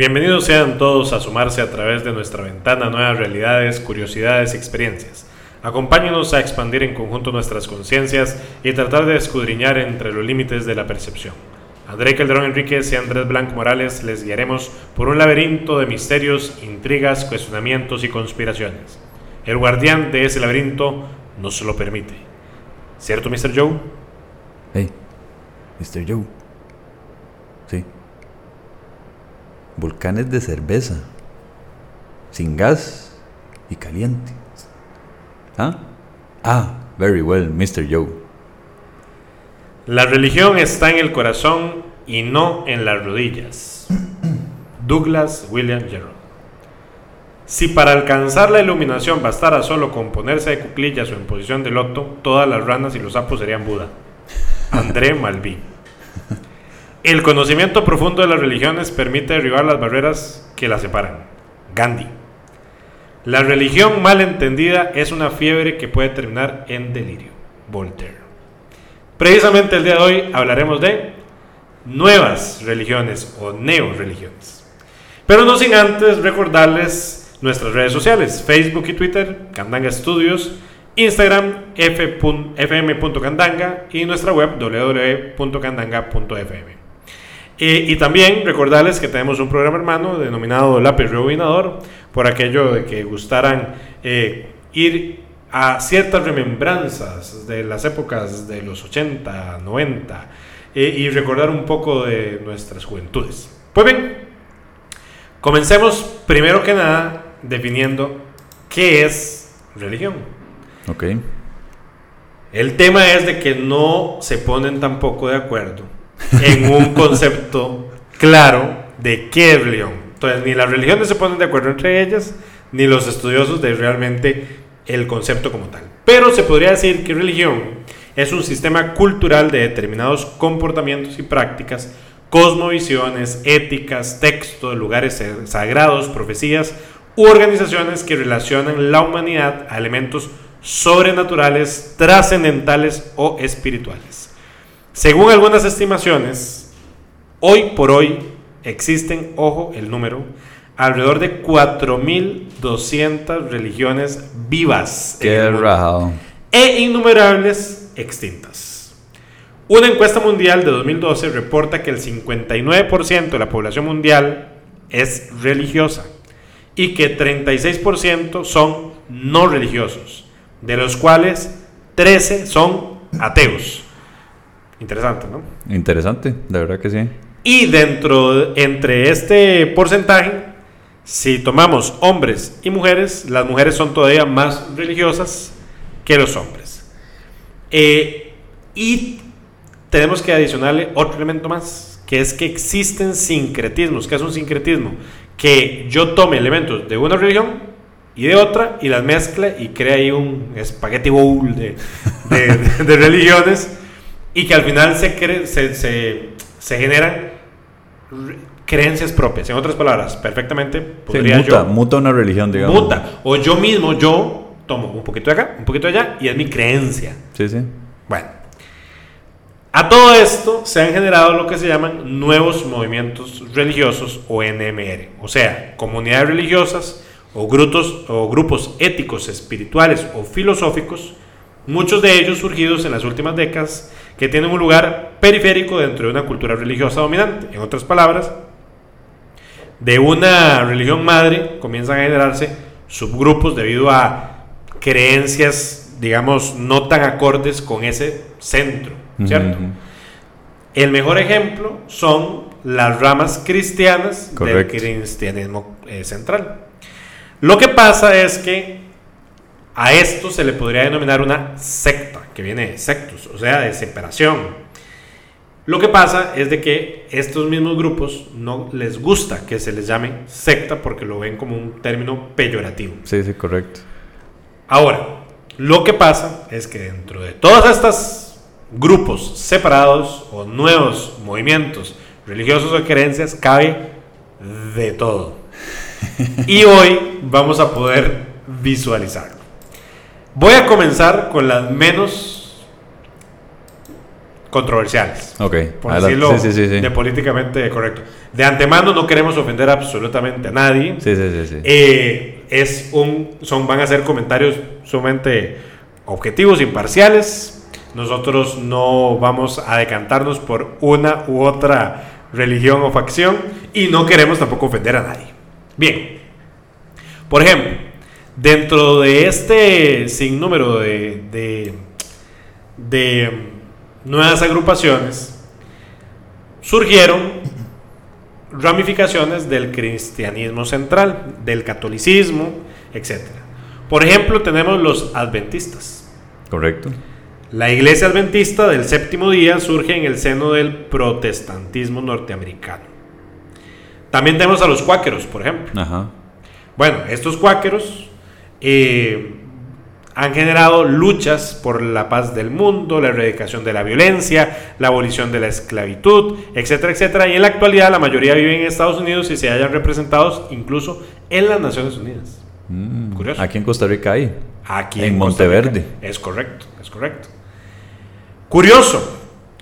Bienvenidos sean todos a sumarse a través de nuestra ventana nuevas realidades, curiosidades y experiencias. Acompáñenos a expandir en conjunto nuestras conciencias y tratar de escudriñar entre los límites de la percepción. André Calderón Enríquez y Andrés Blanco Morales les guiaremos por un laberinto de misterios, intrigas, cuestionamientos y conspiraciones. El guardián de ese laberinto nos lo permite. ¿Cierto, Mr. Joe? Hey, Mr. Joe. Sí. Volcanes de cerveza. Sin gas y caliente. ¿Ah? Ah, very well, Mr. Joe. La religión está en el corazón y no en las rodillas. Douglas William Jerome. Si para alcanzar la iluminación bastara solo con ponerse de cuclillas o en posición de loto, todas las ranas y los sapos serían Buda. André Malví. El conocimiento profundo de las religiones permite derribar las barreras que las separan. Gandhi. La religión mal entendida es una fiebre que puede terminar en delirio. Voltaire. Precisamente el día de hoy hablaremos de nuevas religiones o neo-religiones. Pero no sin antes recordarles nuestras redes sociales, Facebook y Twitter, Candanga Studios, Instagram, fm.candanga y nuestra web www.candanga.fm. Eh, y también recordarles que tenemos un programa hermano denominado Lápiz Rebobinador, por aquello de que gustaran eh, ir a ciertas remembranzas de las épocas de los 80, 90 eh, y recordar un poco de nuestras juventudes. Pues bien, comencemos primero que nada definiendo qué es religión. Ok. El tema es de que no se ponen tampoco de acuerdo en un concepto claro de qué es religión. Entonces, ni las religiones se ponen de acuerdo entre ellas, ni los estudiosos de realmente el concepto como tal. Pero se podría decir que religión es un sistema cultural de determinados comportamientos y prácticas, cosmovisiones, éticas, textos, lugares sagrados, profecías u organizaciones que relacionan la humanidad a elementos sobrenaturales, trascendentales o espirituales. Según algunas estimaciones, hoy por hoy existen, ojo el número, alrededor de 4.200 religiones vivas Qué rajado. e innumerables extintas. Una encuesta mundial de 2012 reporta que el 59% de la población mundial es religiosa y que 36% son no religiosos, de los cuales 13 son ateos. Interesante, ¿no? Interesante, de verdad que sí. Y dentro, entre este porcentaje, si tomamos hombres y mujeres, las mujeres son todavía más religiosas que los hombres. Eh, y tenemos que adicionarle otro elemento más, que es que existen sincretismos. ¿Qué es un sincretismo? Que yo tome elementos de una religión y de otra y las mezcle y crea ahí un espagueti bowl de, de, de religiones y que al final se, cre se, se, se generan creencias propias. En otras palabras, perfectamente podría Sí, muta, yo muta una religión, digamos. muta o yo mismo yo tomo un poquito de acá, un poquito de allá y es mi creencia. Sí, sí. Bueno, a todo esto se han generado lo que se llaman nuevos movimientos religiosos o NMR, o sea, comunidades religiosas o grupos, o grupos éticos, espirituales o filosóficos, muchos de ellos surgidos en las últimas décadas, que tienen un lugar periférico dentro de una cultura religiosa dominante. En otras palabras, de una religión madre comienzan a generarse subgrupos debido a creencias, digamos, no tan acordes con ese centro, ¿cierto? El mejor ejemplo son las ramas cristianas Correcto. del cristianismo eh, central. Lo que pasa es que a esto se le podría denominar una secta, que viene de sectus, o sea, de separación. Lo que pasa es de que estos mismos grupos no les gusta que se les llame secta porque lo ven como un término peyorativo. Sí, sí, correcto. Ahora, lo que pasa es que dentro de todas estas grupos separados o nuevos movimientos religiosos o creencias cabe de todo. Y hoy vamos a poder visualizarlo. Voy a comenzar con las menos controversiales. Ok, Por adelante. decirlo Sí, sí, sí, sí. de políticamente correcto. De antemano no queremos ofender absolutamente a nadie. Sí, sí, sí, sí. Eh, es un, son, van a ser comentarios sumamente objetivos, imparciales. Nosotros no vamos a decantarnos por una u otra religión o facción y no queremos tampoco ofender a nadie. Bien, por ejemplo, dentro de este sinnúmero de, de, de nuevas agrupaciones, surgieron ramificaciones del cristianismo central, del catolicismo, etc. Por ejemplo, tenemos los adventistas. Correcto. La iglesia adventista del séptimo día surge en el seno del protestantismo norteamericano. También tenemos a los cuáqueros, por ejemplo. Ajá. Bueno, estos cuáqueros eh, han generado luchas por la paz del mundo, la erradicación de la violencia, la abolición de la esclavitud, etcétera, etcétera. Y en la actualidad la mayoría viven en Estados Unidos y se hallan representados incluso en las Naciones Unidas. Mm, Curioso. Aquí en Costa Rica hay. Aquí En Rica. Monteverde. Es correcto, es correcto. Curioso,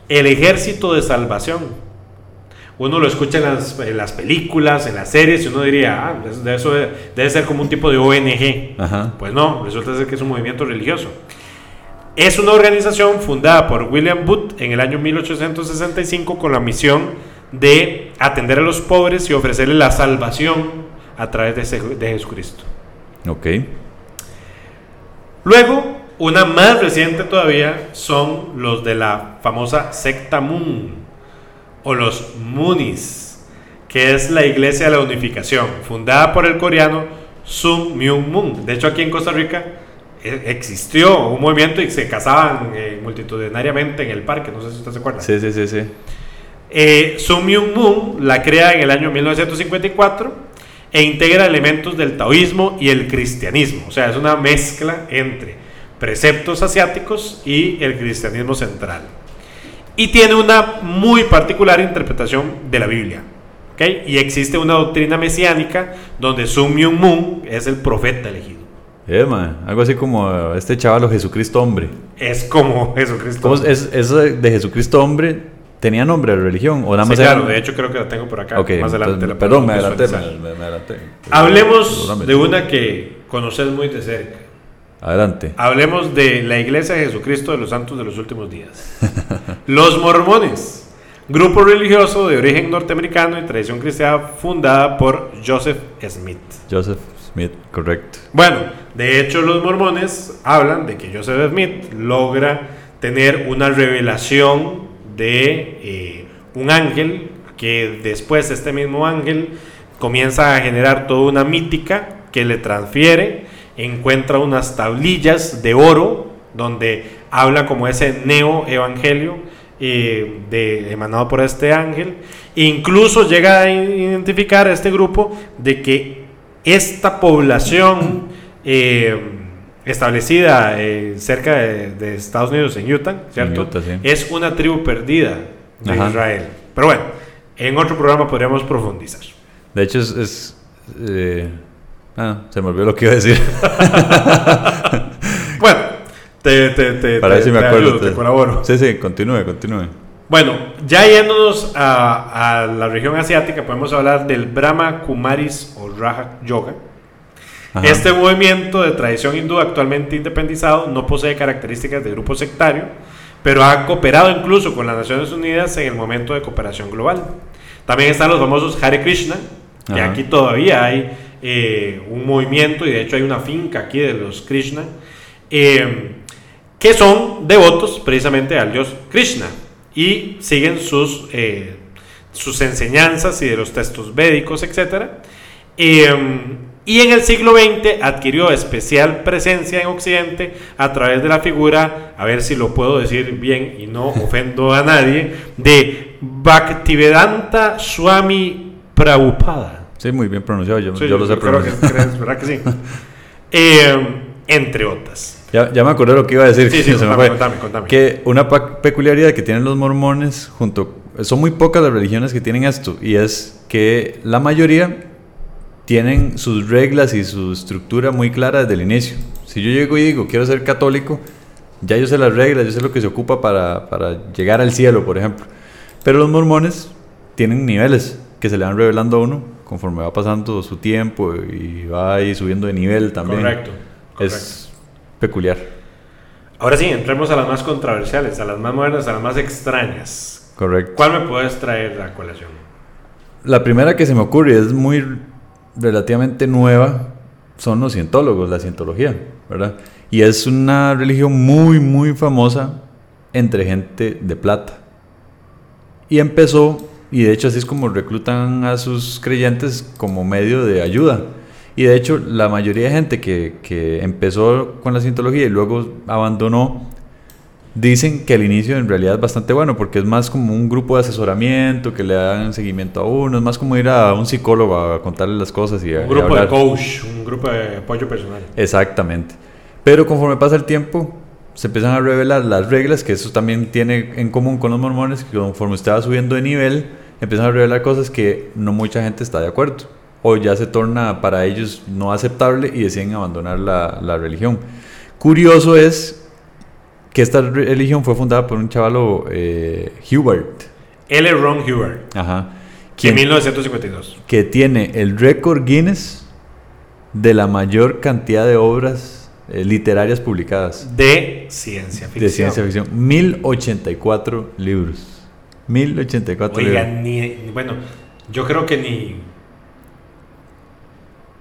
el ejército de salvación. Uno lo escucha en las, en las películas, en las series, y uno diría, ah, de eso debe, debe ser como un tipo de ONG. Ajá. Pues no, resulta ser que es un movimiento religioso. Es una organización fundada por William Booth en el año 1865 con la misión de atender a los pobres y ofrecerles la salvación a través de, ese- de Jesucristo. Ok. Luego, una más reciente todavía son los de la famosa secta Moon o los Moonies, que es la Iglesia de la Unificación, fundada por el coreano Sun Myung Moon. De hecho, aquí en Costa Rica eh, existió un movimiento y se casaban eh, multitudinariamente en el parque, no sé si usted se acuerda. Sí, sí, sí, sí. Eh, Sun Myung Moon la crea en el año 1954 e integra elementos del taoísmo y el cristianismo. O sea, es una mezcla entre preceptos asiáticos y el cristianismo central. Y tiene una muy particular interpretación de la Biblia. ¿ok? Y existe una doctrina mesiánica donde Sun Myung Moon es el profeta elegido. Eh, man, algo así como este chaval o Jesucristo hombre. Es como Jesucristo. ¿Cómo es, es- eso de Jesucristo hombre tenía nombre de religión o nada Sí, más claro, era- de hecho creo que la tengo por acá. Ok, más adelante entonces, la perdón, me adelanté, me, me- adelanté. Hablemos de una que conoces muy de cerca. Adelante. Hablemos de la Iglesia de Jesucristo de los Santos de los Últimos Días. Los Mormones, grupo religioso de origen norteamericano y tradición cristiana fundada por Joseph Smith. Joseph Smith, correcto. Bueno, de hecho los mormones hablan de que Joseph Smith logra tener una revelación de eh, un ángel que después este mismo ángel comienza a generar toda una mítica que le transfiere, encuentra unas tablillas de oro donde habla como ese neo evangelio eh, de, emanado por este ángel, e incluso llega a identificar a este grupo de que esta población eh, establecida eh, cerca de, de Estados Unidos, en Utah, ¿cierto? Utah, sí. Es una tribu perdida de Ajá. Israel. Pero bueno, en otro programa podríamos profundizar. De hecho, es. es, ah, se me olvidó lo que iba a decir. Bueno, te, te, te, Para te- si me acuerdo. ayudo, te colaboro. Sí, sí, continúe, continúe. Bueno, ya yéndonos a, a la región asiática, podemos hablar del Brahma Kumaris o Raja Yoga. Ajá. Este movimiento de tradición hindú actualmente independizado no posee características de grupo sectario, pero ha cooperado incluso con las Naciones Unidas en el momento de cooperación global. También están los famosos Hare Krishna, que Ajá. aquí todavía hay eh, un movimiento y de hecho hay una finca aquí de los Krishna, eh, que son devotos precisamente al dios Krishna y siguen sus, eh, sus enseñanzas y de los textos védicos, etc. y en el siglo XX adquirió especial presencia en Occidente a través de la figura, a ver si lo puedo decir bien y no ofendo a nadie, de Bhaktivedanta Swami Prabhupada. Sí, muy bien pronunciado. Yo, Sí, yo lo sé creo que, pronunciar. crees, ¿verdad que sí? Eh, entre otras. Ya, ya me acordé lo que iba a decir. Sí, sí, contame, fue. contame, contame. Que una peculiaridad que tienen los mormones, junto, son muy pocas las religiones que tienen esto, y es que la mayoría tienen sus reglas y su estructura muy clara desde el inicio. Si yo llego y digo quiero ser católico, Ya yo sé las reglas, yo sé lo que se ocupa para, para llegar al cielo, por ejemplo. Pero los mormones tienen niveles que se le van revelando a uno conforme va pasando su tiempo y va ahí subiendo de nivel también. Correcto. Es peculiar. Ahora sí, entremos a las más controversiales, a las más modernas, a las más extrañas. Correcto. ¿Cuál me puedes traer a colación? La primera que se me ocurre es muy relativamente nueva, son los cientólogos, la cientología, ¿verdad? Y es una religión muy, muy famosa entre gente de plata. Y empezó, y de hecho así es como reclutan a sus creyentes como medio de ayuda. Y de hecho la mayoría de gente que, que empezó con la cientología y luego abandonó, dicen que el inicio en realidad es bastante bueno porque es más como un grupo de asesoramiento que le dan seguimiento a uno, es más como ir a un psicólogo a contarle las cosas y a, Un y grupo de coach, un grupo de apoyo personal. Exactamente. Pero conforme pasa el tiempo, se empiezan a revelar las reglas, que eso también tiene en común con los mormones, que conforme usted va subiendo de nivel, empiezan a revelar cosas que no mucha gente está de acuerdo. O ya se torna para ellos no aceptable y deciden abandonar la, la religión. Curioso es que esta religión fue fundada por un chavalo eh, Hubert, L. Ron Huber, ajá, en quien- 1952. que tiene el récord Guinness de la mayor cantidad de obras eh, literarias publicadas De ciencia ficción. de ciencia ficción. 1084 libros. 1084 Oiga, libros. ni, ni- bueno, yo creo que ni.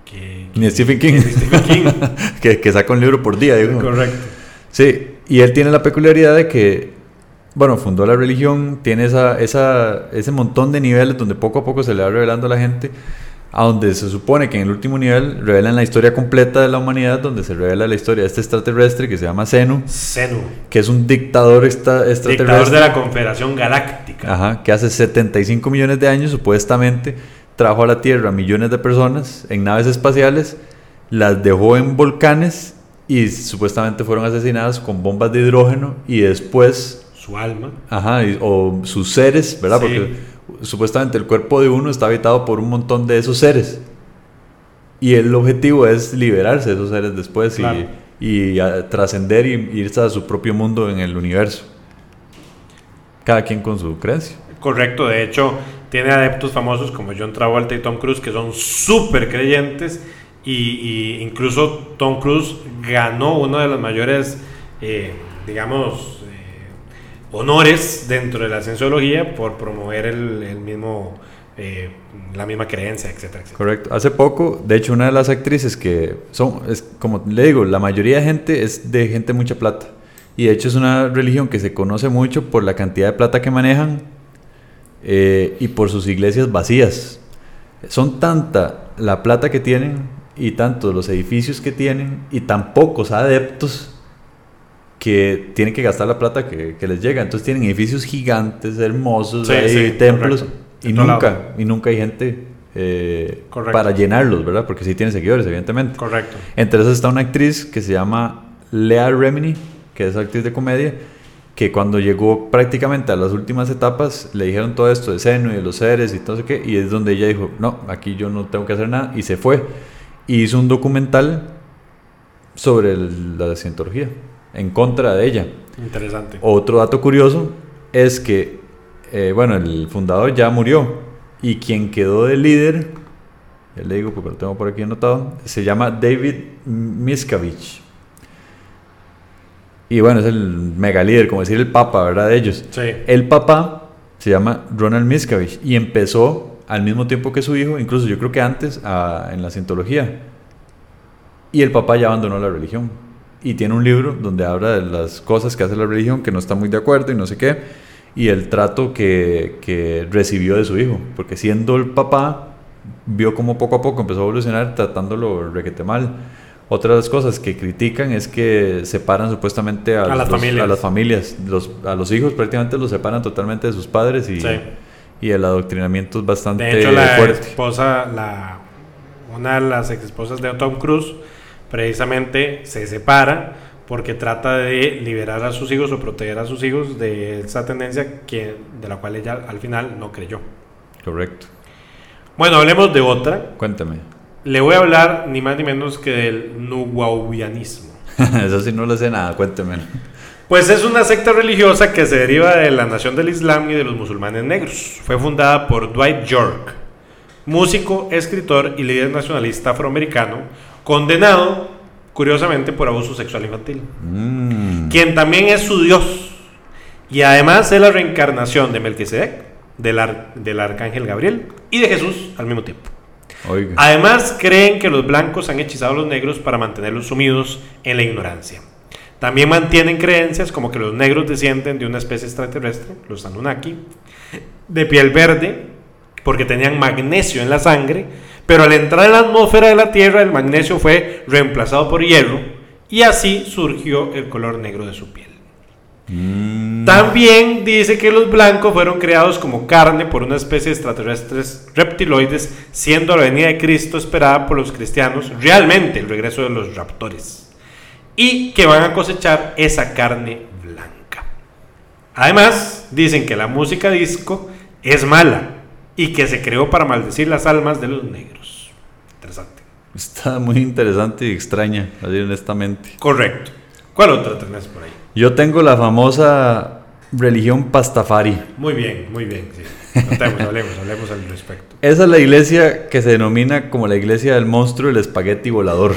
Que, Ni Stephen King. ni Stephen King. que, que saca un libro por día, digo. Correcto. Sí, y él tiene la peculiaridad de que, bueno, fundó la religión, tiene esa, esa, ese montón de niveles donde poco a poco se le va revelando a la gente, a donde se supone que en el último nivel revelan la historia completa de la humanidad, donde se revela la historia de este extraterrestre que se llama Zenu, Zenu, que es un dictador extra- dictador extraterrestre. de la Confederación Galáctica. Ajá, que hace 75 millones de años supuestamente trajo a la Tierra millones de personas en naves espaciales, las dejó en volcanes y supuestamente fueron asesinadas con bombas de hidrógeno y después, Su alma. ajá, y- o sus seres, ¿verdad? Sí. Porque supuestamente el cuerpo de uno está habitado por un montón de esos seres. Y el objetivo es liberarse de esos seres después y- Claro. y, trascender y irse a su propio mundo en el universo. Cada quien con su creencia. Correcto, de hecho, tiene adeptos famosos como John Travolta y Tom Cruise que son súper creyentes. Y, y incluso Tom Cruise ganó uno de los mayores, eh, digamos, honores dentro de la cienciología por promover el, mismo, eh, la misma creencia, etcétera, etcétera. Correcto. Hace poco, de hecho, una de las actrices que son, es, como le digo, la mayoría de gente es de gente mucha plata. Y de hecho es una religión que se conoce mucho por la cantidad de plata que manejan eh, y por sus iglesias vacías. Son tanta la plata que tienen y tantos los edificios que tienen y tan pocos adeptos que tienen que gastar la plata que, que les llega. Entonces tienen edificios gigantes, hermosos, Sí, ahí, sí, templos correcto. y nunca, lado. y nunca hay gente eh, para llenarlos, ¿verdad? Porque sí tienen seguidores, evidentemente. Correcto. Entre esas está una actriz que se llama Lea Remini, que es actriz de comedia, que cuando llegó prácticamente a las últimas etapas le dijeron todo esto de seno y de los seres y todo eso qué, y es donde ella dijo, no, aquí yo no tengo que hacer nada, y se fue. Y hizo un documental sobre el- la cientología, en contra de ella. Interesante. Otro dato curioso es que, eh, bueno, el fundador ya murió y quien quedó de líder, ya le digo porque lo tengo por aquí anotado, se llama David Miscavige. Y bueno, es el mega líder, como decir el papa, ¿verdad? De ellos. Sí. El papá se llama Ronald Miscavige y empezó al mismo tiempo que su hijo, incluso yo creo que antes, a- en la cientología. Y el papá ya abandonó la religión. Y tiene un libro donde habla de las cosas que hace la religión, que no está muy de acuerdo y no sé qué. Y el trato que, que recibió de su hijo. Porque siendo el papá, vio como poco a poco empezó a evolucionar tratándolo requete mal. Otra de las cosas que critican es que separan supuestamente a, A las familias. a las familias. Los- a los hijos prácticamente los separan totalmente de sus padres y, Sí. y el adoctrinamiento es bastante De hecho, la fuerte. esposa, la, una de las ex esposas de Tom Cruise, precisamente se separa porque trata de liberar a sus hijos o proteger a sus hijos de esa tendencia que, de la cual ella al final no creyó. Correcto. Bueno, hablemos de otra. Cuéntame. Le voy a hablar ni más ni menos que del nuwawianismo. Eso sí no lo sé nada, cuénteme. Pues es una secta religiosa que se deriva de la nación del Islam y de los musulmanes negros. Fue fundada por Dwight York, músico, escritor y líder nacionalista afroamericano, condenado, curiosamente, por abuso sexual infantil, Mm. quien también es su dios y además es la reencarnación de Melquisedec, del, ar- del arcángel Gabriel y de Jesús al mismo tiempo. Oiga. Además, creen que los blancos han hechizado a los negros para mantenerlos sumidos en la ignorancia. También mantienen creencias como que los negros descienden de una especie extraterrestre, los Anunnaki, de piel verde, porque tenían magnesio en la sangre, pero al entrar en la atmósfera de la Tierra el magnesio fue reemplazado por hierro y así surgió el color negro de su piel. Mm. También dice que los blancos fueron creados como carne por una especie de extraterrestres reptiloides, siendo la venida de Cristo esperada por los cristianos realmente el regreso de los raptores. Y que van a cosechar esa carne blanca. Además, dicen que la música disco es mala y que se creó para maldecir las almas de los negros. Interesante. Está muy interesante y extraña, así honestamente. Correcto. ¿Cuál otra tenés por ahí? Yo tengo la famosa religión Pastafari. Muy bien, muy bien. Sí. Contemos, hablemos, hablemos al respecto. Esa es la iglesia que se denomina como la iglesia del monstruo del espagueti volador.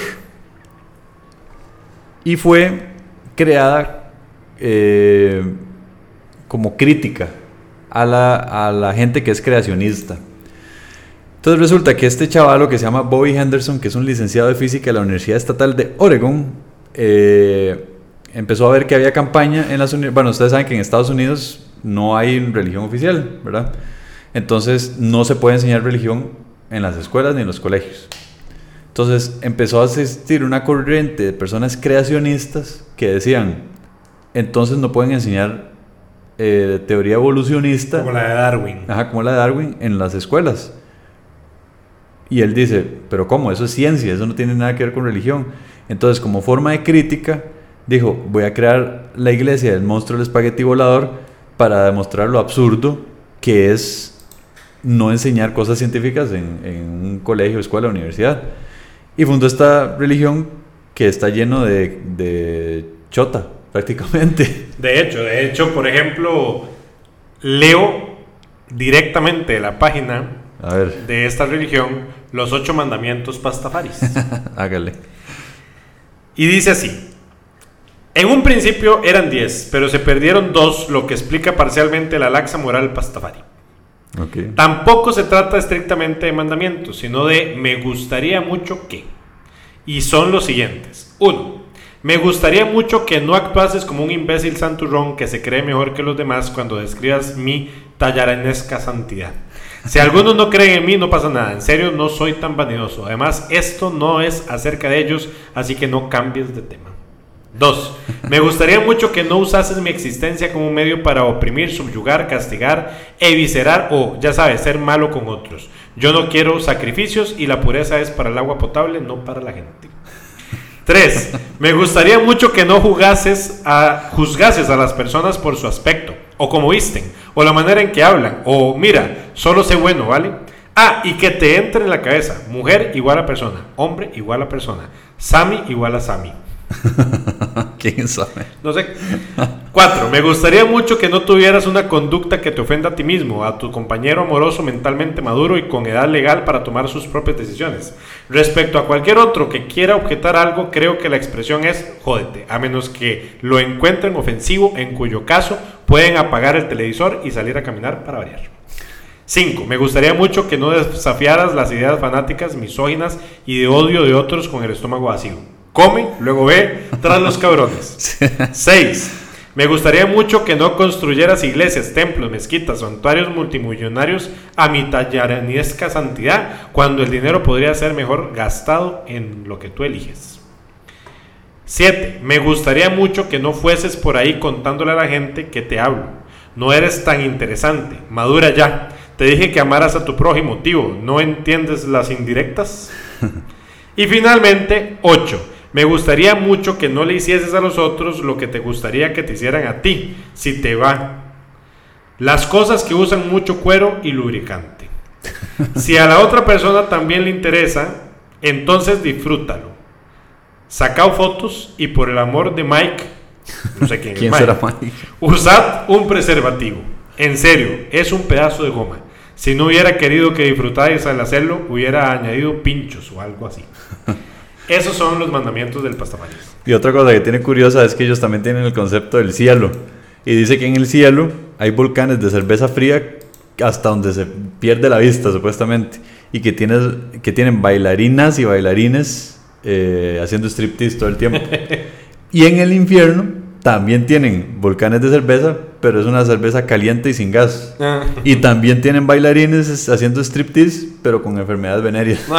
Y fue creada eh, como crítica a la, a la gente que es creacionista. Entonces resulta que este chavalo que se llama Bobby Henderson, que es un licenciado de física de la Universidad Estatal de Oregon, eh, empezó a ver que había campaña en las universidades. Bueno, ustedes saben que en Estados Unidos no hay religión oficial, ¿verdad? Entonces no se puede enseñar religión en las escuelas ni en los colegios. Entonces empezó a existir una corriente de personas creacionistas que decían, entonces no pueden enseñar eh, teoría evolucionista. Como la de Darwin. Ajá, como la de Darwin en las escuelas. Y él dice, pero ¿cómo? Eso es ciencia, eso no tiene nada que ver con religión. Entonces, como forma de crítica, dijo, voy a crear la iglesia del monstruo del espagueti volador para demostrar lo absurdo que es no enseñar cosas científicas en, un colegio, escuela, universidad. Y fundó esta religión que está lleno de, chota, prácticamente. De hecho, de hecho, por ejemplo, leo directamente la página A ver, de esta religión los ocho mandamientos pastafaris. hágale. y dice así. En un principio eran diez, pero se perdieron dos, lo que explica parcialmente la laxa moral pastafari. Ok. Tampoco se trata estrictamente de mandamientos, sino de me gustaría mucho que. Y son los siguientes. 1. Me gustaría mucho que no actuases como un imbécil santurrón que se cree mejor que los demás cuando describas mi tallaranesca santidad. Si algunos no creen en mí, no pasa nada. En serio, no soy tan vanidoso. Además, esto no es acerca de ellos, así que no cambies de tema. 2. Me gustaría mucho que no usases mi existencia como un medio para oprimir, subyugar, castigar, eviscerar o, ya sabes, ser malo con otros. Yo no quiero sacrificios y la pureza es para el agua potable, no para la gente. 3. Me gustaría mucho que no jugases a, juzgases a las personas por su aspecto, o como visten, o la manera en que hablan, o mira, solo sé bueno, ¿vale? Ah, y que te entre en la cabeza, mujer igual a persona, hombre igual a persona, Sami igual a Sami. ¿Quién sabe? No sé. Cuatro, me gustaría mucho que no tuvieras una conducta que te ofenda a ti mismo, a tu compañero amoroso mentalmente maduro y con edad legal para tomar sus propias decisiones. Respecto a cualquier otro que quiera objetar algo, creo que la expresión es jódete, a menos que lo encuentren ofensivo, en cuyo caso pueden apagar el televisor y salir a caminar para variar. 5. Me gustaría mucho que no desafiaras las ideas fanáticas, misóginas y de odio de otros con el estómago vacío. Come, luego ve, tras los cabrones. 6. Me gustaría mucho que no construyeras iglesias, templos, mezquitas, santuarios multimillonarios a mi tallaranesca santidad, cuando el dinero podría ser mejor gastado en lo que tú eliges. 7. Me gustaría mucho que no fueses por ahí contándole a la gente que te hablo. No eres tan interesante. Madura ya. Te dije que amaras a tu prójimo, tío. ¿No entiendes las indirectas? y finalmente, 8. Me gustaría mucho que no le hicieses a los otros lo que te gustaría que te hicieran a ti, si te va. Las cosas que usan mucho cuero y lubricante. Si a la otra persona también le interesa, entonces disfrútalo. Sacao fotos y por el amor de Mike, No sé quién, ¿Quién es será Mike. Mike? Usad un preservativo. En serio, es un pedazo de goma. Si no hubiera querido que disfrutáis al hacerlo, hubiera añadido pinchos o algo así. Esos son los mandamientos del pastafarios. Y otra cosa que tiene curiosa es que ellos también tienen el concepto del cielo. Y dice que en el cielo hay volcanes de cerveza fría hasta donde se pierde la vista, supuestamente. Y que, tienes, que tienen bailarinas y bailarines eh, haciendo striptease todo el tiempo. y en el infierno también tienen volcanes de cerveza, pero es una cerveza caliente y sin gas. Y también tienen bailarines haciendo striptease, pero con enfermedades venéreas.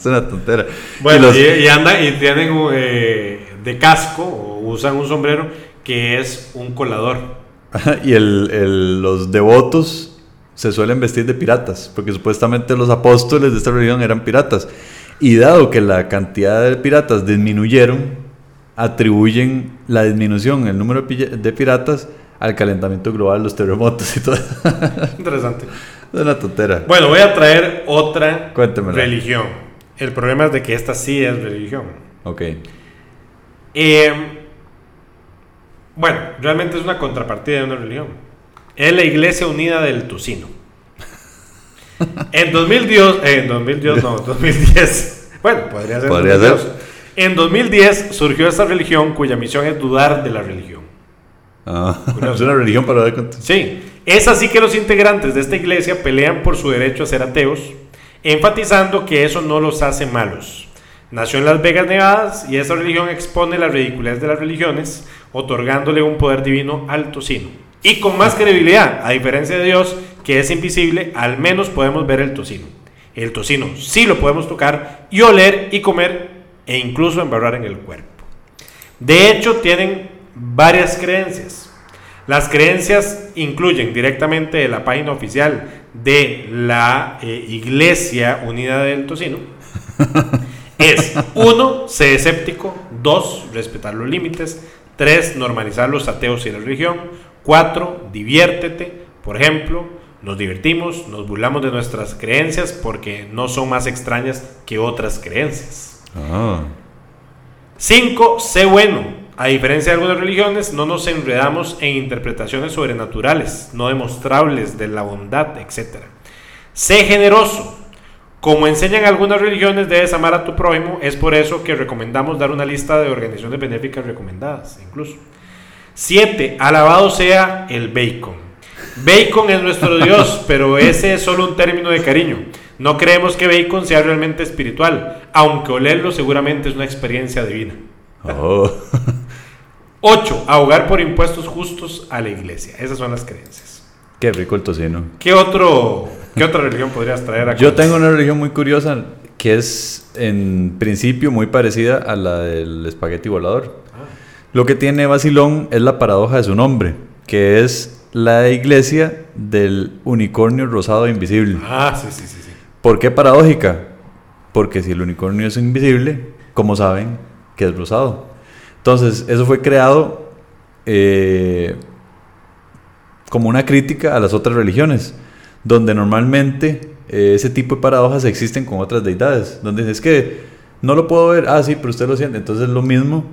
es una tontera. Bueno, Y los- y, y anda y tienen eh, de casco o usan un sombrero que es un colador. y el- el- los devotos se suelen vestir de piratas, porque supuestamente los apóstoles de esta religión eran piratas. Y dado que la cantidad de piratas disminuyeron, atribuyen la disminución, el número de piratas, al calentamiento global, los terremotos y todo. Interesante. es una tontera. Bueno, voy a traer otra Cuéntemela. religión. El problema es de que esta sí es religión. Ok. Eh, bueno, realmente es una contrapartida de una religión. Es la Iglesia Unida del Tocino. En 2010, eh, en 2010 no, 2010. Bueno, podría ser. Podría 2010. ser. En 2010 surgió esta religión cuya misión es dudar de la religión. Ah, es una religión para dar cuenta. Sí, es así que los integrantes de esta iglesia pelean por su derecho a ser ateos, enfatizando que eso no los hace malos. Nació en Las Vegas, Nevadas, y esa religión expone la ridiculez de las religiones, otorgándole un poder divino al tocino. Y con más credibilidad, a diferencia de Dios, que es invisible, al menos podemos ver el tocino. El tocino sí lo podemos tocar y oler y comer e incluso embarrar en el cuerpo. De hecho, tienen varias creencias. Las creencias incluyen directamente de la página oficial de la eh, Iglesia Unida del Tocino. es uno, ser escéptico, dos, respetar los límites, tres, normalizar los ateos y la religión, cuatro, diviértete, por ejemplo, nos divertimos, nos burlamos de nuestras creencias porque no son más extrañas que otras creencias. Ah. 5. Sé bueno. A diferencia de algunas religiones, no nos enredamos en interpretaciones sobrenaturales, no demostrables de la bondad, etc. Sé generoso. Como enseñan algunas religiones, debes amar a tu prójimo. Es por eso que recomendamos dar una lista de organizaciones benéficas recomendadas, incluso. 7. Alabado sea el bacon. Bacon es nuestro Dios, pero ese es solo un término de cariño. No creemos que bacon sea realmente espiritual, aunque olerlo seguramente es una experiencia divina. Oh. 8. Ahogar por impuestos justos a la iglesia. Esas son las creencias. Qué rico el tocino. ¿Qué, otro, qué otra religión podrías traer acá? Yo tengo una religión muy curiosa que es en principio muy parecida a la del espagueti volador. Lo que tiene Basilón es la paradoja de su nombre, que es la iglesia del unicornio rosado invisible. Ah, sí, sí, sí. sí. ¿Por qué paradójica? Porque si el unicornio es invisible, ¿cómo saben que es rosado? Entonces, eso fue creado eh, como una crítica a las otras religiones, donde normalmente eh, ese tipo de paradojas existen con otras deidades, donde es que no lo puedo ver, ah, sí, pero usted lo siente. Entonces, lo mismo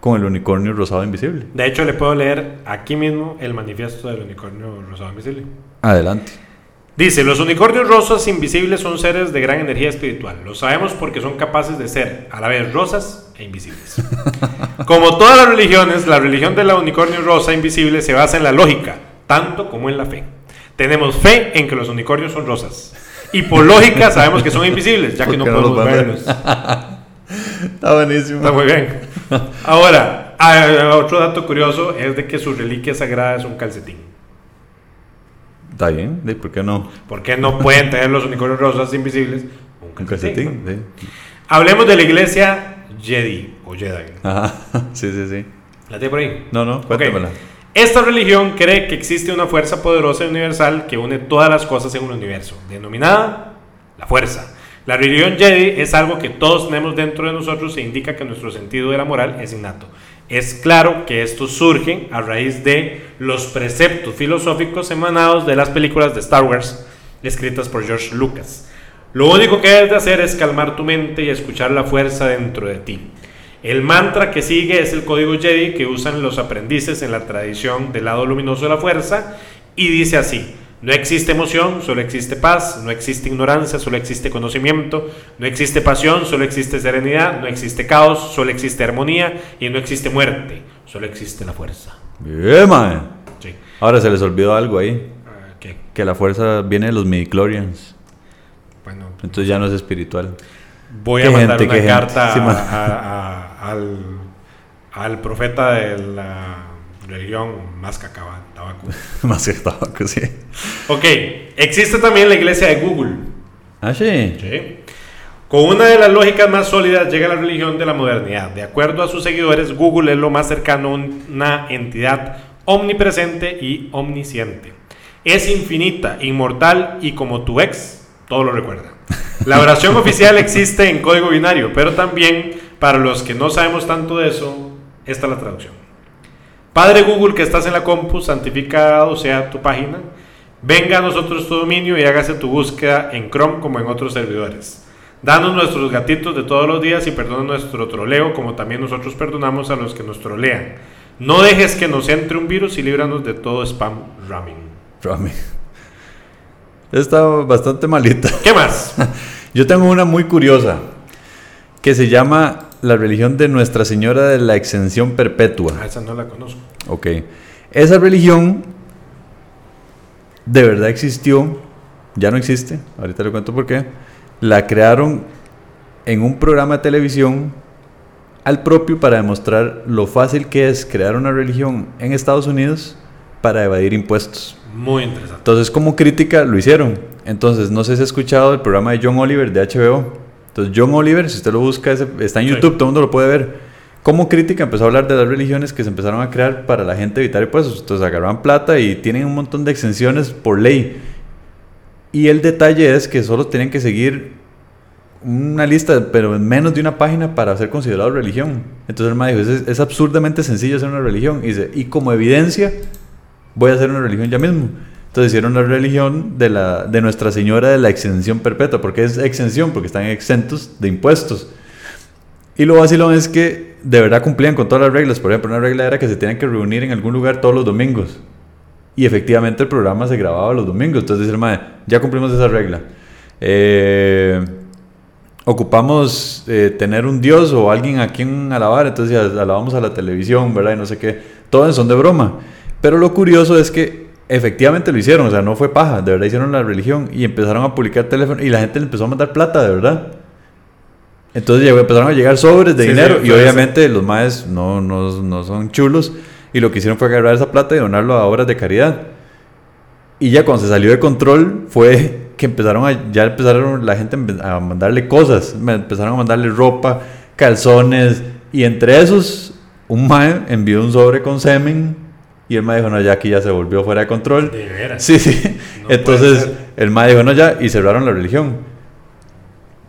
con el unicornio rosado invisible. De hecho, le puedo leer aquí mismo el manifiesto del unicornio rosado invisible. Adelante. Dice, los unicornios rosas invisibles son seres de gran energía espiritual. Lo sabemos porque son capaces de ser a la vez rosas e invisibles. Como todas las religiones, la religión de la unicornio rosa invisible se basa en la lógica, tanto como en la fe. Tenemos fe en que los unicornios son rosas. Y por lógica sabemos que son invisibles, ya que no podemos verlos. Está buenísimo. Está muy bien. Ahora, ah, otro dato curioso es de que su reliquia sagrada es un calcetín. Está bien, ¿de ¿por qué no? ¿Por qué no pueden tener los unicornios rosas invisibles un Un calcetín? calcetín, sí. Hablemos de la iglesia Jedi o Jedi. Ajá, sí, sí, sí. ¿La tiene por ahí? No, no, cuéntamela. Esta religión cree que existe una fuerza poderosa y universal que une todas las cosas en un universo, denominada la fuerza. La religión Jedi es algo que todos tenemos dentro de nosotros e indica que nuestro sentido de la moral es innato. Es claro que esto surge a raíz de los preceptos filosóficos emanados de las películas de Star Wars escritas por George Lucas. Lo único que debes de hacer es calmar tu mente y escuchar la fuerza dentro de ti. El mantra que sigue es el código Jedi que usan los aprendices en la tradición del lado luminoso de la fuerza y dice así. No existe emoción, solo existe paz, no existe ignorancia, solo existe conocimiento, no existe pasión, solo existe serenidad, no existe caos, solo existe armonía y no existe muerte, solo existe la fuerza. Bien. Sí. Ahora se les olvidó algo ahí. Ah, ¿qué? Que la fuerza viene de los midichlorians. Bueno, Entonces ya no es espiritual. voy a mandar gente, una carta Sí, a- ma. a- a- al, al profeta de la religión más cacaba, tabaco. Más que tabaco, sí. Ok, existe también la iglesia de Google. Ah, sí. Sí. Con una de las lógicas más sólidas llega la religión de la modernidad. De acuerdo a sus seguidores, Google es lo más cercano a una entidad omnipresente y omnisciente. Es infinita, inmortal y como tu ex, todo lo recuerda. La oración oficial existe en código binario, pero también para los que no sabemos tanto de eso, esta es la traducción. Padre Google que estás en la compu, santificado sea tu página. Venga a nosotros tu dominio y hágase tu búsqueda en Chrome como en otros servidores. Danos nuestros gatitos de todos los días y perdona nuestro troleo como también nosotros perdonamos a los que nos trolean. No dejes que nos entre un virus y líbranos de todo spam ramming. Rami. Está bastante malita. ¿Qué más? Yo tengo una muy curiosa que se llama la religión de Nuestra Señora de la Exención Perpetua. Ah, esa no la conozco. Ok. Esa religión de verdad existió, ya no existe, ahorita le cuento por qué. La crearon en un programa de televisión al propio para demostrar lo fácil que es crear una religión en Estados Unidos para evadir impuestos. Muy interesante. Entonces, como crítica, lo hicieron. Entonces, no sé si has escuchado el programa de John Oliver de HBO. Entonces, John Oliver, si usted lo busca, está en Sí. YouTube, todo el mundo lo puede ver. Como crítica empezó a hablar de las religiones que se empezaron a crear para la gente evitar impuestos. Entonces, agarraban plata y tienen un montón de exenciones por ley. Y el detalle es que solo tienen que seguir una lista, pero en menos de una página para ser considerado religión. Entonces el maestro dijo, es, es absurdamente sencillo hacer una religión. Y, dice, y como evidencia, voy a hacer una religión ya mismo. Entonces hicieron la religión de, la, de Nuestra Señora de la Exención Perpetua. ¿Por qué es exención? Porque están exentos de impuestos. Y lo vacilón es que de verdad cumplían con todas las reglas. Por ejemplo, una regla era que se tenían que reunir en algún lugar todos los domingos. Y efectivamente el programa se grababa los domingos. Entonces dice el mae, ya cumplimos esa regla. Eh, ocupamos eh, tener un dios o alguien a quien alabar. Entonces alabamos a la televisión, ¿verdad? Y no sé qué. Todos son de broma. Pero lo curioso es que efectivamente lo hicieron. O sea, no fue paja. De verdad hicieron la religión. Y empezaron a publicar teléfono. Y la gente le empezó a mandar plata, de verdad. Entonces llegó- empezaron a llegar sobres de Sí, dinero. sí, y obviamente los maes no, no, no son chulos. Y lo que hicieron fue agarrar esa plata y donarlo a obras de caridad. Y ya cuando se salió de control fue que empezaron a, ya empezaron la gente a mandarle cosas, empezaron a mandarle ropa, calzones, y entre esos un mae envió un sobre con semen y el mae dijo, no, ya aquí ya se volvió fuera de control. De veras. Sí, sí. No Entonces el mae dijo, no, ya, y cerraron la religión.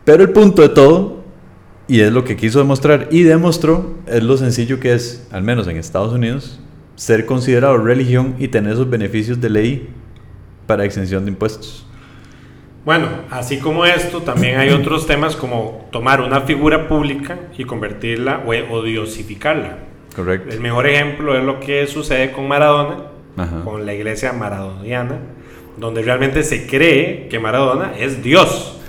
Pero el punto de todo, y es lo que quiso demostrar, y demostró, es lo sencillo que es, al menos en Estados Unidos, ser considerado religión y tener esos beneficios de ley para exención de impuestos. Bueno, así como esto, también hay otros temas como tomar una figura pública y convertirla o, o diosificarla. Correcto. El mejor ejemplo es lo que sucede con Maradona, Ajá. con la iglesia maradoniana, donde realmente se cree que Maradona es Dios.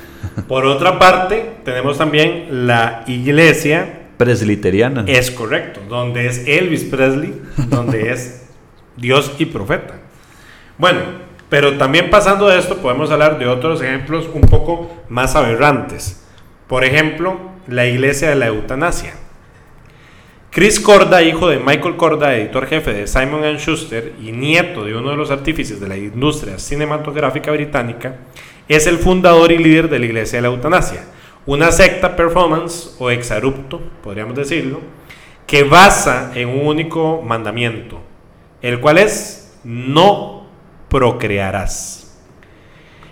Por otra parte, tenemos también la iglesia, Presliteriana. es correcto, donde es Elvis Presley, donde es Dios y profeta. Bueno, pero también pasando de esto podemos hablar de otros ejemplos un poco más aberrantes. Por ejemplo, la iglesia de la eutanasia. Chris Corda, hijo de Michael Corda, editor jefe de Simon ⁇ Schuster y nieto de uno de los artífices de la industria cinematográfica británica, es el fundador y líder de la Iglesia de la Eutanasia, una secta performance o exarupto, podríamos decirlo, que basa en un único mandamiento, el cual es no procrearás.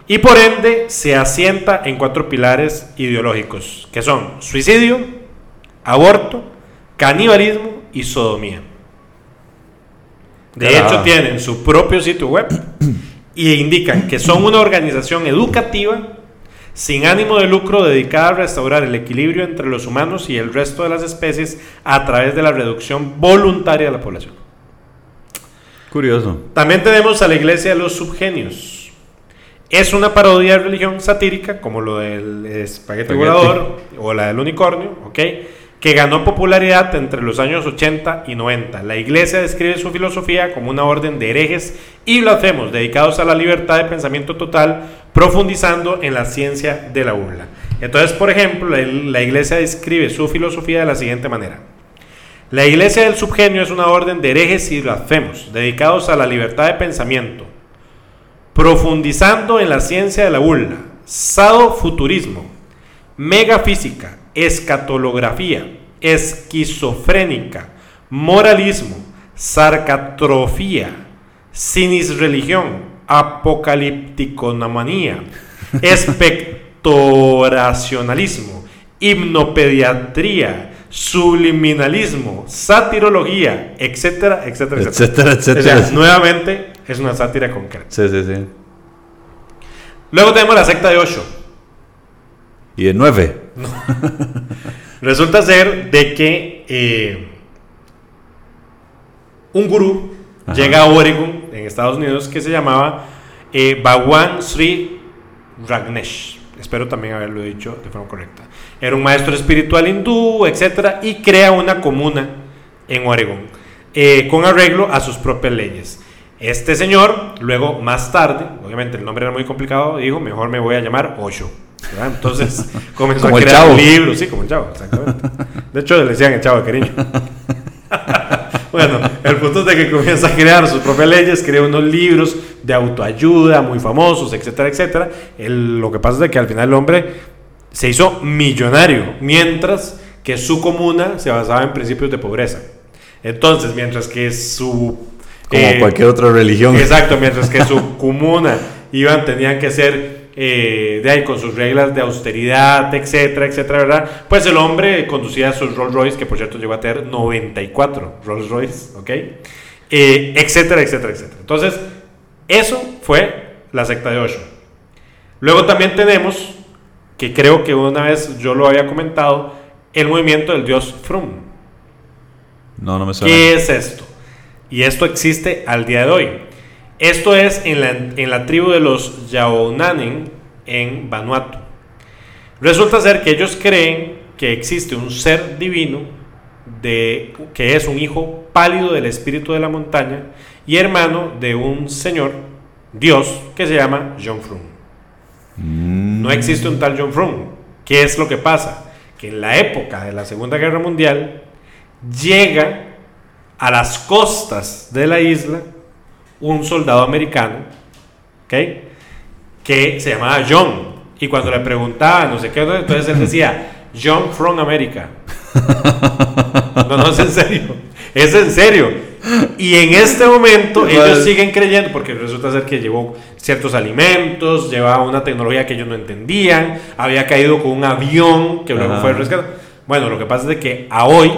Y por ende se asienta en cuatro pilares ideológicos, que son suicidio, aborto, canibalismo y sodomía. De Caramba. hecho, tienen su propio sitio web y indican que son una organización educativa, sin ánimo de lucro dedicada a restaurar el equilibrio entre los humanos y el resto de las especies a través de la reducción voluntaria de la población. Curioso. También tenemos a la iglesia de los subgenios. Es una parodia de religión satírica, como lo del espagueti Espagueti. volador o la del unicornio, ¿ok? Que ganó popularidad entre los años 80 y 90. La iglesia describe su filosofía como una orden de herejes y blasfemos dedicados a la libertad de pensamiento total, profundizando en la ciencia de la burla. Entonces, por ejemplo, la, iglesia describe su filosofía de la siguiente manera. La iglesia del subgenio es una orden de herejes y blasfemos, dedicados a la libertad de pensamiento, profundizando en la ciencia de la burla, sadofuturismo, megafísica, escatolografía, esquizofrénica, moralismo, sarcatrofía, sinisreligión, apocalípticonomanía, espectoracionalismo, himnopediatría, subliminalismo, satirología, etcétera, etcétera, Etcétera, etcétera. sea, nuevamente es una sátira concreta. Sí, sí, sí. Luego tenemos la secta de Osho. Y de Resulta ser de que eh, un gurú Ajá. llega a Oregon, en Estados Unidos, que se llamaba eh, Bhagwan Sri Ragnesh. Espero también haberlo dicho de forma correcta. Era un maestro espiritual hindú, etcétera, y crea una comuna en Oregon eh, con arreglo a sus propias leyes. Este señor, luego más tarde, obviamente el nombre era muy complicado, dijo: Mejor me voy a llamar Osho. ¿Verdad? Entonces comenzó Como a crear libros, sí, como el chavo, exactamente. De hecho, le decían el chavo de cariño. Bueno, el punto es de que comienza a crear sus propias leyes, crea unos libros de autoayuda muy famosos, etcétera, etcétera. El- lo que pasa es de que al final el hombre se hizo millonario, mientras que su comuna se basaba en principios de pobreza. Entonces, mientras que su... Como eh, cualquier otra religión. Exacto, mientras que su comuna iban, tenían que ser eh, de ahí con sus reglas de austeridad, etcétera, etcétera, ¿verdad? Pues el hombre conducía sus Rolls Royce, que por cierto llegó a tener 94 Rolls Royce, ¿ok? Eh, etcétera, etcétera, etcétera. Entonces, eso fue la secta de Osho. Luego también tenemos, que creo que una vez yo lo había comentado, el movimiento del dios Frum. No, no me suena. ¿Qué es esto? Y esto existe al día de hoy. Esto es en la, en la tribu de los Yaonanen en Vanuatu. Resulta ser que ellos creen que existe un ser divino de, que es un hijo pálido del espíritu de la montaña y hermano de un señor, Dios, que se llama John Frum. Mm, No existe un tal John Frum. ¿Qué es lo que pasa? Que en la época de la Segunda Guerra Mundial llega a las costas de la isla un soldado americano, ¿ok? Que se llamaba John. Y cuando le preguntaba, no sé qué, entonces él decía, John from America. No, no es en serio. Es en serio. Y en este momento ellos siguen creyendo, porque resulta ser que llevó ciertos alimentos, llevaba una tecnología que ellos no entendían, había caído con un avión que luego Ajá. fue rescatado. Bueno, lo que pasa es de que a hoy,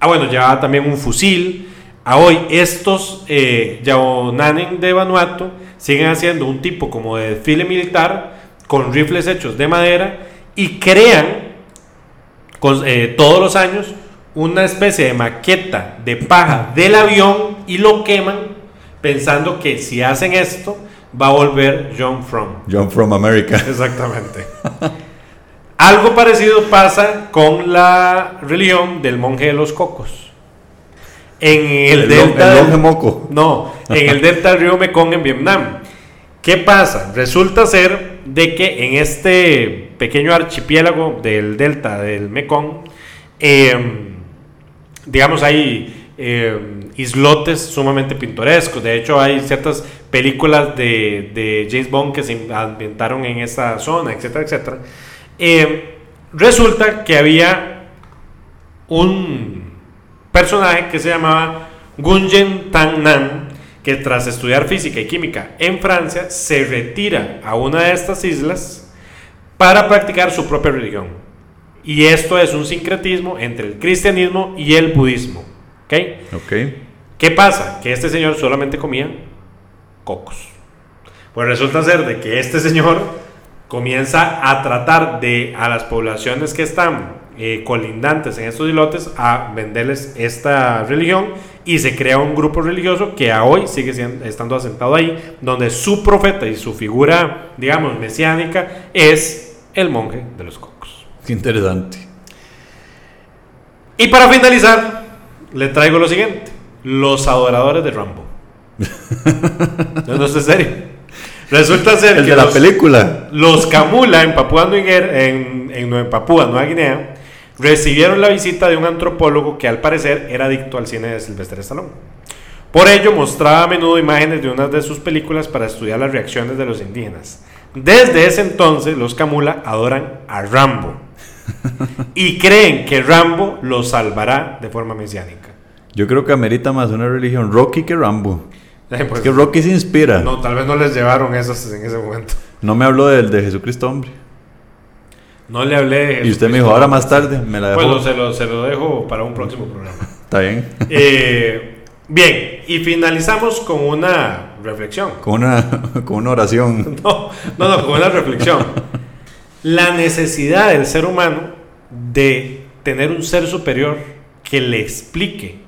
ah bueno, llevaba también un fusil. A hoy estos eh, Yaonanen de Vanuatu siguen haciendo un tipo como de desfile militar con rifles hechos de madera y crean con- eh, todos los años una especie de maqueta de paja del avión y lo queman pensando que si hacen esto va a volver John From. John from America. Exactamente. Algo parecido pasa con la religión del monje de los cocos. En el, El, delta el moco. no, en el delta del río Mekong en Vietnam. ¿Qué pasa? Resulta ser de que en este pequeño archipiélago del delta del Mekong, eh, digamos, hay eh, islotes sumamente pintorescos. De hecho, hay ciertas películas de, de James Bond que se ambientaron en esa zona, etcétera, etcétera. Eh, resulta que había un personaje que se llamaba Gunjen Tan Nam, que tras estudiar física y química en Francia, se retira a una de estas islas para practicar su propia religión. Y esto es un sincretismo entre el cristianismo y el budismo. ¿ok? Ok. ¿Qué pasa? Que este señor solamente comía cocos. Pues resulta ser de que este señor comienza a tratar de a las poblaciones que están eh, colindantes en estos islotes a venderles esta religión y se crea un grupo religioso que a hoy sigue siendo, estando asentado ahí, donde su profeta y su figura, digamos, mesiánica es el monje de los cocos. Qué interesante. Y para finalizar, le traigo lo siguiente: los adoradores de Rambo. no, no es serio. Resulta ser el que de la los, película. los Camula en Papúa en, en Papúa Nueva Guinea recibieron la visita de un antropólogo que al parecer era adicto al cine de Sylvester Stallone. Por ello mostraba a menudo imágenes de unas de sus películas para estudiar las reacciones de los indígenas. Desde ese entonces los Camula adoran a Rambo y creen que Rambo los salvará de forma mesiánica. Yo creo que amerita más una religión Rocky que Rambo. Eh, pues, es que Rocky se inspira. No, no, tal vez no les llevaron esos en ese momento. me habló del de Jesucristo, hombre. No le hablé Y usted me dijo, ahora más tarde, me la dejó. Bueno, se lo, se lo dejo para un próximo programa. Está bien. Eh, bien, y finalizamos con una reflexión. Con una, con una oración. No, no, no, con una reflexión. La necesidad del ser humano de tener un ser superior que le explique,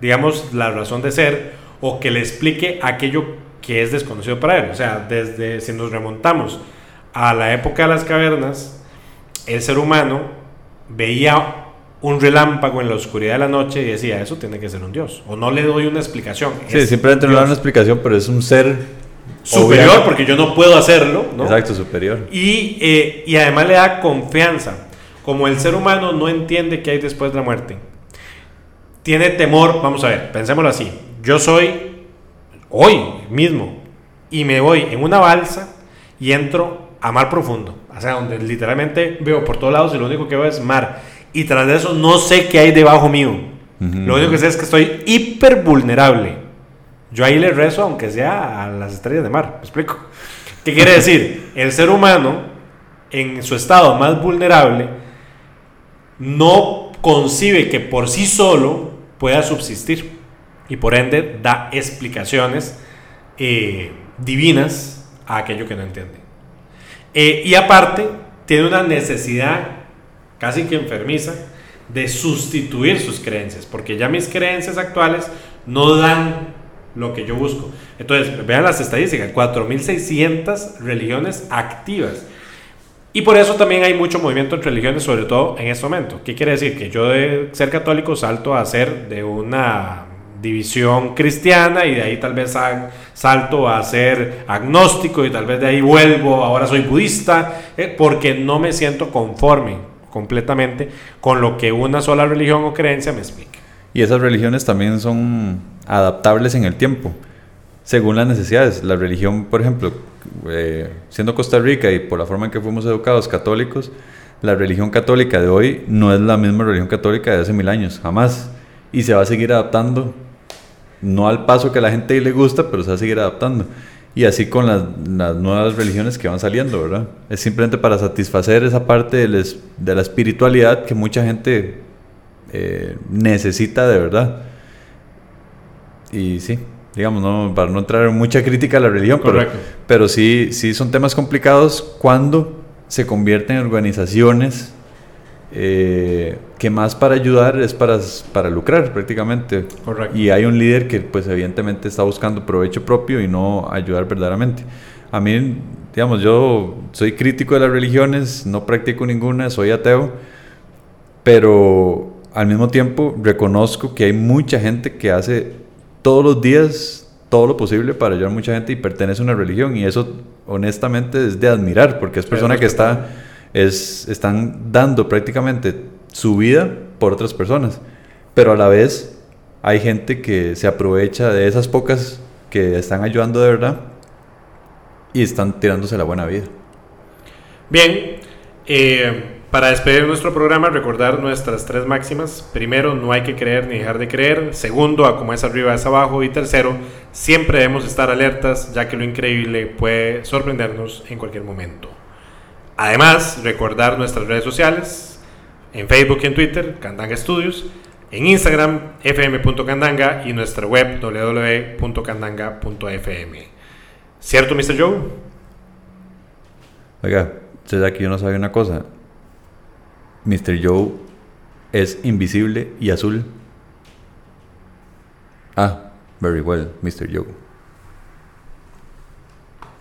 digamos, la razón de ser o que le explique aquello que es desconocido para él. O sea, desde si nos remontamos a la época de las cavernas, el ser humano veía un relámpago en la oscuridad de la noche y decía, eso tiene que ser un dios. O no le doy una explicación. Sí, no le una explicación, pero es un ser superior porque yo no puedo hacerlo. ¿no? Exacto, superior. Y, eh, y además le da confianza. Como el ser humano no entiende qué hay después de la muerte. Tiene temor, vamos a ver, pensémoslo así. Yo soy hoy mismo y me voy en una balsa y entro a mar profundo. O sea, donde literalmente veo por todos lados y lo único que veo es mar. Y tras de eso no sé qué hay debajo mío. Lo único que sé es que estoy hiper vulnerable. Yo ahí le rezo, aunque sea a las estrellas de mar. ¿Me explico? ¿Qué quiere decir? El ser humano, en su estado más vulnerable, no concibe que por sí solo pueda subsistir. Y por ende da explicaciones eh, divinas a aquello que no entiende. Eh, y aparte, tiene una necesidad casi que enfermiza de sustituir sus creencias, porque ya mis creencias actuales no dan lo que yo busco. Entonces, vean las estadísticas, 4.600 religiones activas. Y por eso también hay mucho movimiento entre religiones, sobre todo en este momento. ¿Qué quiere decir? Que yo de ser católico salto a ser de una división cristiana y de ahí tal vez sal- salto a ser agnóstico y tal vez de ahí vuelvo, ahora soy budista, eh, porque no me siento conforme completamente con lo que una sola religión o creencia me explica. Y esas religiones también son adaptables en el tiempo, según las necesidades. La religión, por ejemplo, eh, siendo Costa Rica y por la forma en que fuimos educados católicos, la religión católica de hoy no es la misma religión católica de hace mil años, jamás. Y se va a seguir adaptando, no al paso que a la gente le gusta, pero se va a seguir adaptando. Y así con las, las nuevas religiones que van saliendo, ¿verdad? Es simplemente para satisfacer esa parte de, les- de la espiritualidad que mucha gente eh, necesita de verdad. Y sí, digamos, no, para no entrar en mucha crítica a la religión, pero, pero sí, sí son temas complicados cuando se convierten en organizaciones eh, que más para ayudar es para, para lucrar prácticamente. Correcto. Y hay un líder que pues evidentemente está buscando provecho propio y no ayudar verdaderamente. A mí, digamos, yo soy crítico de las religiones, no practico ninguna, soy ateo, pero al mismo tiempo reconozco que hay mucha gente que hace todos los días todo lo posible para ayudar a mucha gente y pertenece a una religión y eso honestamente es de admirar porque es persona que está es están dando prácticamente su vida por otras personas, pero a la vez hay gente que se aprovecha de esas pocas que están ayudando de verdad y están tirándose la buena vida. Bien, eh, para despedir nuestro programa, recordar nuestras tres máximas. Primero, no hay que creer ni dejar de creer. Segundo, a como es arriba es abajo. Y tercero, siempre debemos estar alertas, ya que lo increíble puede sorprendernos en cualquier momento. Además, recordar nuestras redes sociales, en Facebook y en Twitter, Candanga Studios, en Instagram, fm.candanga y nuestra web www.candanga.fm. ¿Cierto, Mr. Joe? Oiga, sabe que yo no sabe una cosa. Mr. Joe es invisible y azul. Ah, very well, Mr. Joe.